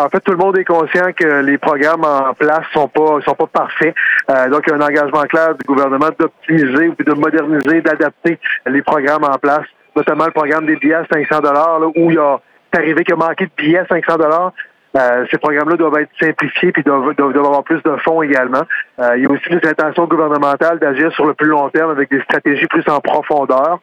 Ben, en fait, tout le monde est conscient que les programmes en place sont pas sont pas parfaits. Euh, donc, il y a un engagement clair du gouvernement d'optimiser ou de moderniser, d'adapter les programmes en place, notamment le programme des billets à 500 dollars, où il y a c'est arrivé qu'il a manqué de billets à 500 dollars. Euh, ces programmes-là doivent être simplifiés puis doivent, doivent, avoir plus de fonds également. Euh, il y a aussi des intentions gouvernementales d'agir sur le plus long terme avec des stratégies plus en profondeur.